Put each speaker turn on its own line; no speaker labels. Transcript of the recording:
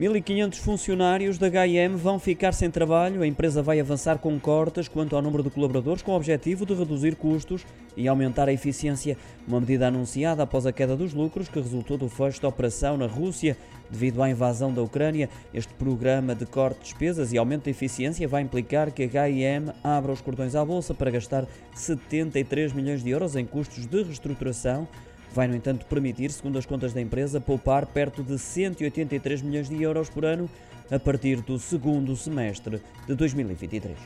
1.500 funcionários da HM vão ficar sem trabalho. A empresa vai avançar com cortes quanto ao número de colaboradores, com o objetivo de reduzir custos e aumentar a eficiência. Uma medida anunciada após a queda dos lucros que resultou do fecho da operação na Rússia devido à invasão da Ucrânia. Este programa de corte de despesas e aumento da eficiência vai implicar que a HM abra os cordões à bolsa para gastar 73 milhões de euros em custos de reestruturação vai, no entanto, permitir, segundo as contas da empresa, poupar perto de 183 milhões de euros por ano a partir do segundo semestre de 2023.